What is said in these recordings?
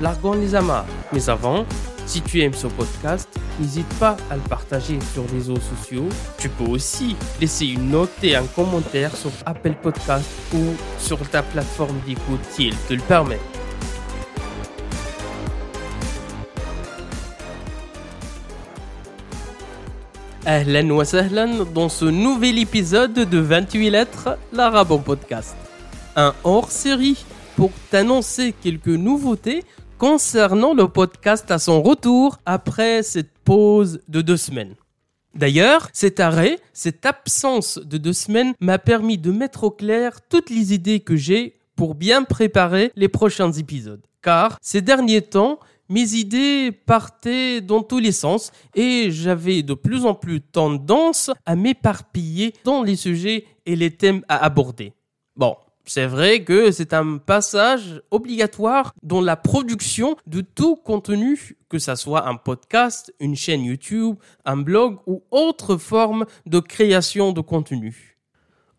largons les amarres. Mais avant, si tu aimes ce podcast, n'hésite pas à le partager sur les réseaux sociaux. Tu peux aussi laisser une note et un commentaire sur Apple Podcast ou sur ta plateforme d'écoute si elle te le permet. Ahlan wa sahlan dans ce nouvel épisode de 28 lettres, l'arabe en podcast. Un hors-série pour t'annoncer quelques nouveautés concernant le podcast à son retour après cette pause de deux semaines. D'ailleurs, cet arrêt, cette absence de deux semaines m'a permis de mettre au clair toutes les idées que j'ai pour bien préparer les prochains épisodes. Car ces derniers temps, mes idées partaient dans tous les sens et j'avais de plus en plus tendance à m'éparpiller dans les sujets et les thèmes à aborder. Bon, c'est vrai que c'est un passage obligatoire dans la production de tout contenu, que ça soit un podcast, une chaîne YouTube, un blog ou autre forme de création de contenu.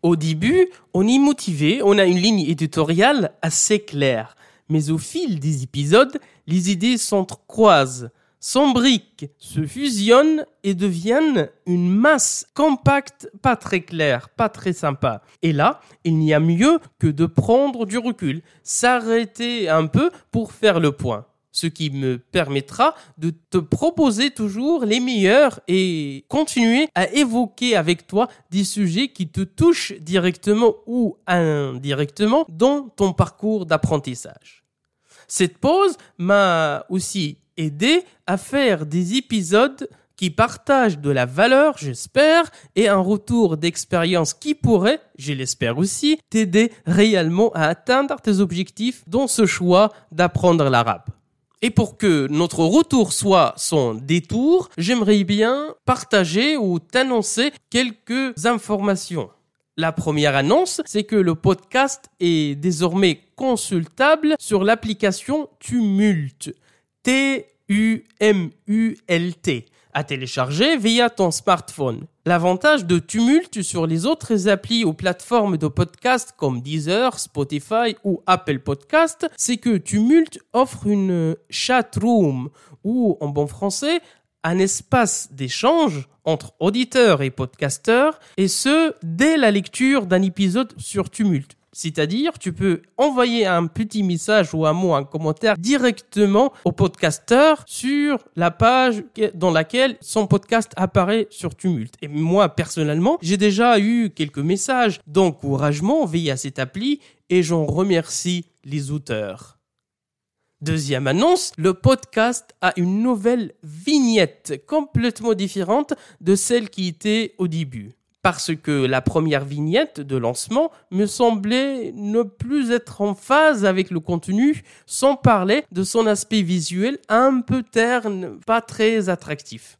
Au début, on est motivé, on a une ligne éditoriale assez claire, mais au fil des épisodes, les idées s'entrecroisent s'embriquent, se fusionnent et deviennent une masse compacte, pas très claire, pas très sympa. Et là, il n'y a mieux que de prendre du recul, s'arrêter un peu pour faire le point. Ce qui me permettra de te proposer toujours les meilleurs et continuer à évoquer avec toi des sujets qui te touchent directement ou indirectement dans ton parcours d'apprentissage. Cette pause m'a aussi aider à faire des épisodes qui partagent de la valeur, j'espère, et un retour d'expérience qui pourrait, je l'espère aussi, t'aider réellement à atteindre tes objectifs dans ce choix d'apprendre l'arabe. Et pour que notre retour soit son détour, j'aimerais bien partager ou t'annoncer quelques informations. La première annonce, c'est que le podcast est désormais consultable sur l'application Tumult. T-U-M-U-L-T à télécharger via ton smartphone. L'avantage de Tumult sur les autres applis ou plateformes de podcast comme Deezer, Spotify ou Apple Podcast, c'est que Tumult offre une chat room ou, en bon français, un espace d'échange entre auditeurs et podcasteurs, et ce, dès la lecture d'un épisode sur Tumult. C'est-à-dire, tu peux envoyer un petit message ou un mot, un commentaire directement au podcasteur sur la page dans laquelle son podcast apparaît sur Tumult. Et moi, personnellement, j'ai déjà eu quelques messages d'encouragement via cette appli et j'en remercie les auteurs. Deuxième annonce, le podcast a une nouvelle vignette complètement différente de celle qui était au début parce que la première vignette de lancement me semblait ne plus être en phase avec le contenu, sans parler de son aspect visuel un peu terne, pas très attractif.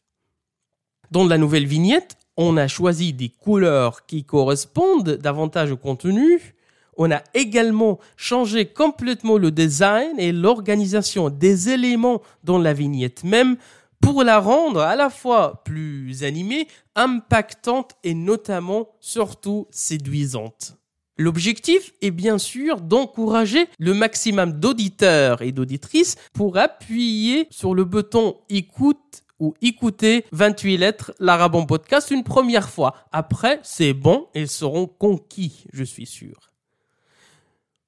Dans la nouvelle vignette, on a choisi des couleurs qui correspondent davantage au contenu. On a également changé complètement le design et l'organisation des éléments dans la vignette même pour la rendre à la fois plus animée, impactante et notamment surtout séduisante. L'objectif est bien sûr d'encourager le maximum d'auditeurs et d'auditrices pour appuyer sur le bouton écoute ou écouter 28 lettres l'Arabon podcast une première fois. Après, c'est bon, ils seront conquis, je suis sûr.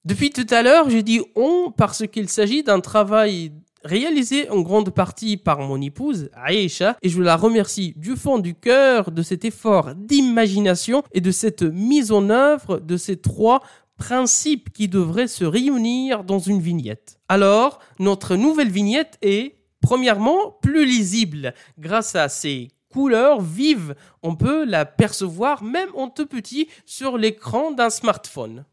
Depuis tout à l'heure, j'ai dit on parce qu'il s'agit d'un travail réalisé en grande partie par mon épouse, Aïcha, et je la remercie du fond du cœur de cet effort d'imagination et de cette mise en œuvre de ces trois principes qui devraient se réunir dans une vignette. Alors, notre nouvelle vignette est, premièrement, plus lisible grâce à ses couleurs vives. On peut la percevoir même en tout petit sur l'écran d'un smartphone.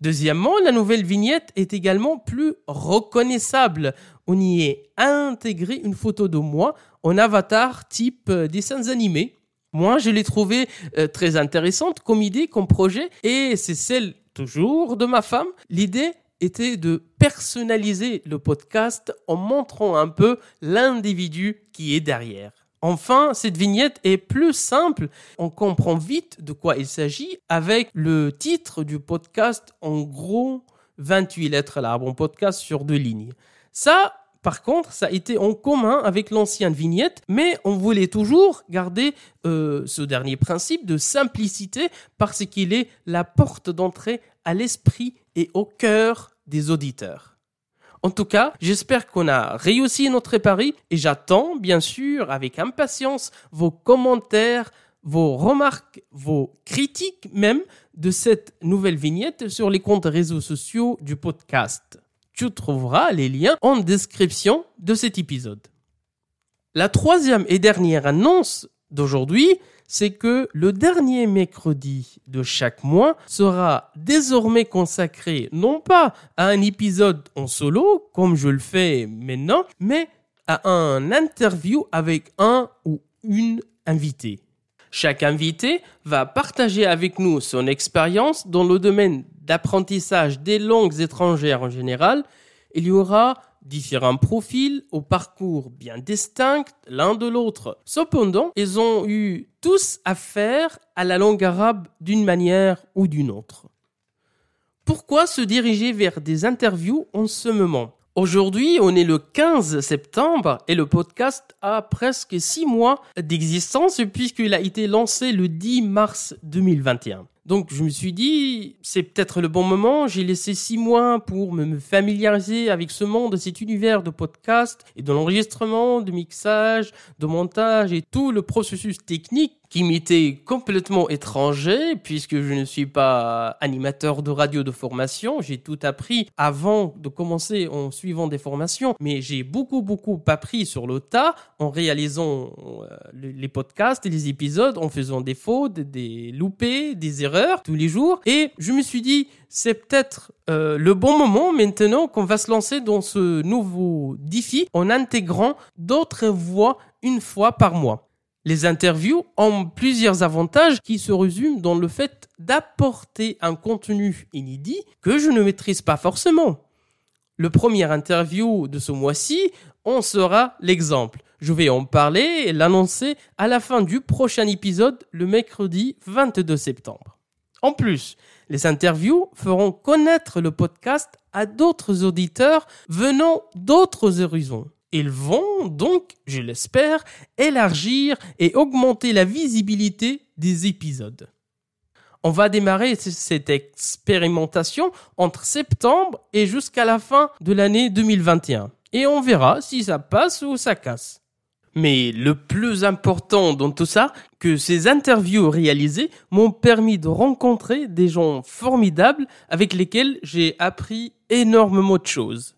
Deuxièmement, la nouvelle vignette est également plus reconnaissable. On y est intégré une photo de moi en avatar type euh, dessins animés. Moi, je l'ai trouvé euh, très intéressante comme idée, comme projet, et c'est celle toujours de ma femme. L'idée était de personnaliser le podcast en montrant un peu l'individu qui est derrière. Enfin, cette vignette est plus simple. On comprend vite de quoi il s'agit avec le titre du podcast en gros 28 lettres là, bon podcast sur deux lignes. Ça, par contre, ça a été en commun avec l'ancienne vignette, mais on voulait toujours garder euh, ce dernier principe de simplicité parce qu'il est la porte d'entrée à l'esprit et au cœur des auditeurs. En tout cas, j'espère qu'on a réussi notre pari et j'attends bien sûr avec impatience vos commentaires, vos remarques, vos critiques même de cette nouvelle vignette sur les comptes réseaux sociaux du podcast. Tu trouveras les liens en description de cet épisode. La troisième et dernière annonce d'aujourd'hui, c'est que le dernier mercredi de chaque mois sera désormais consacré non pas à un épisode en solo, comme je le fais maintenant, mais à un interview avec un ou une invitée. Chaque invité va partager avec nous son expérience dans le domaine d'apprentissage des langues étrangères en général. Il y aura différents profils au parcours bien distincts l'un de l'autre. Cependant, ils ont eu tous affaire à la langue arabe d'une manière ou d'une autre. Pourquoi se diriger vers des interviews en ce moment? Aujourd'hui, on est le 15 septembre et le podcast a presque six mois d'existence puisqu'il a été lancé le 10 mars 2021. Donc je me suis dit, c'est peut-être le bon moment. J'ai laissé six mois pour me familiariser avec ce monde, cet univers de podcast et de l'enregistrement, de mixage, de montage et tout le processus technique qui m'était complètement étranger puisque je ne suis pas animateur de radio de formation. J'ai tout appris avant de commencer en suivant des formations, mais j'ai beaucoup beaucoup appris sur le tas en réalisant euh, les podcasts et les épisodes, en faisant des fautes, des loupés, des erreurs tous les jours. Et je me suis dit, c'est peut-être euh, le bon moment maintenant qu'on va se lancer dans ce nouveau défi en intégrant d'autres voix une fois par mois. Les interviews ont plusieurs avantages qui se résument dans le fait d'apporter un contenu inédit que je ne maîtrise pas forcément. Le premier interview de ce mois-ci en sera l'exemple. Je vais en parler et l'annoncer à la fin du prochain épisode le mercredi 22 septembre. En plus, les interviews feront connaître le podcast à d'autres auditeurs venant d'autres horizons. Ils vont donc, je l'espère, élargir et augmenter la visibilité des épisodes. On va démarrer cette expérimentation entre septembre et jusqu'à la fin de l'année 2021. Et on verra si ça passe ou ça casse. Mais le plus important dans tout ça, que ces interviews réalisées m'ont permis de rencontrer des gens formidables avec lesquels j'ai appris énormément de choses.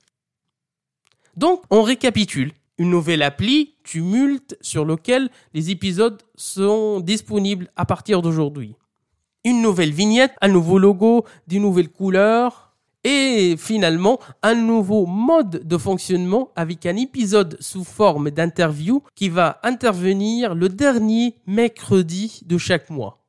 Donc, on récapitule. Une nouvelle appli, Tumult, sur lequel les épisodes sont disponibles à partir d'aujourd'hui. Une nouvelle vignette, un nouveau logo, des nouvelles couleurs, et finalement un nouveau mode de fonctionnement avec un épisode sous forme d'interview qui va intervenir le dernier mercredi de chaque mois.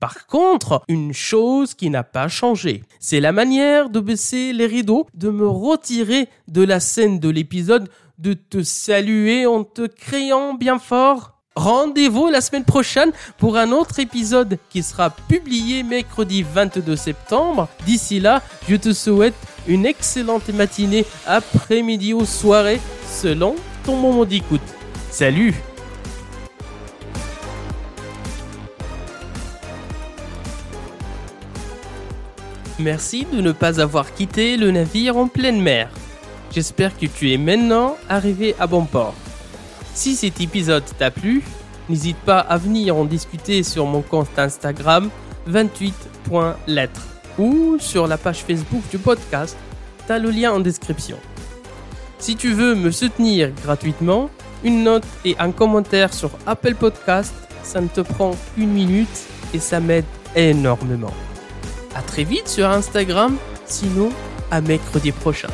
Par contre, une chose qui n'a pas changé, c'est la manière de baisser les rideaux, de me retirer de la scène de l'épisode, de te saluer en te criant bien fort. Rendez-vous la semaine prochaine pour un autre épisode qui sera publié mercredi 22 septembre. D'ici là, je te souhaite une excellente matinée, après-midi ou soirée, selon ton moment d'écoute. Salut Merci de ne pas avoir quitté le navire en pleine mer. J'espère que tu es maintenant arrivé à bon port. Si cet épisode t'a plu, n'hésite pas à venir en discuter sur mon compte Instagram 28.lettres ou sur la page Facebook du podcast. T'as le lien en description. Si tu veux me soutenir gratuitement, une note et un commentaire sur Apple Podcast, ça ne te prend qu'une minute et ça m'aide énormément. À très vite sur Instagram, sinon à mercredi prochain.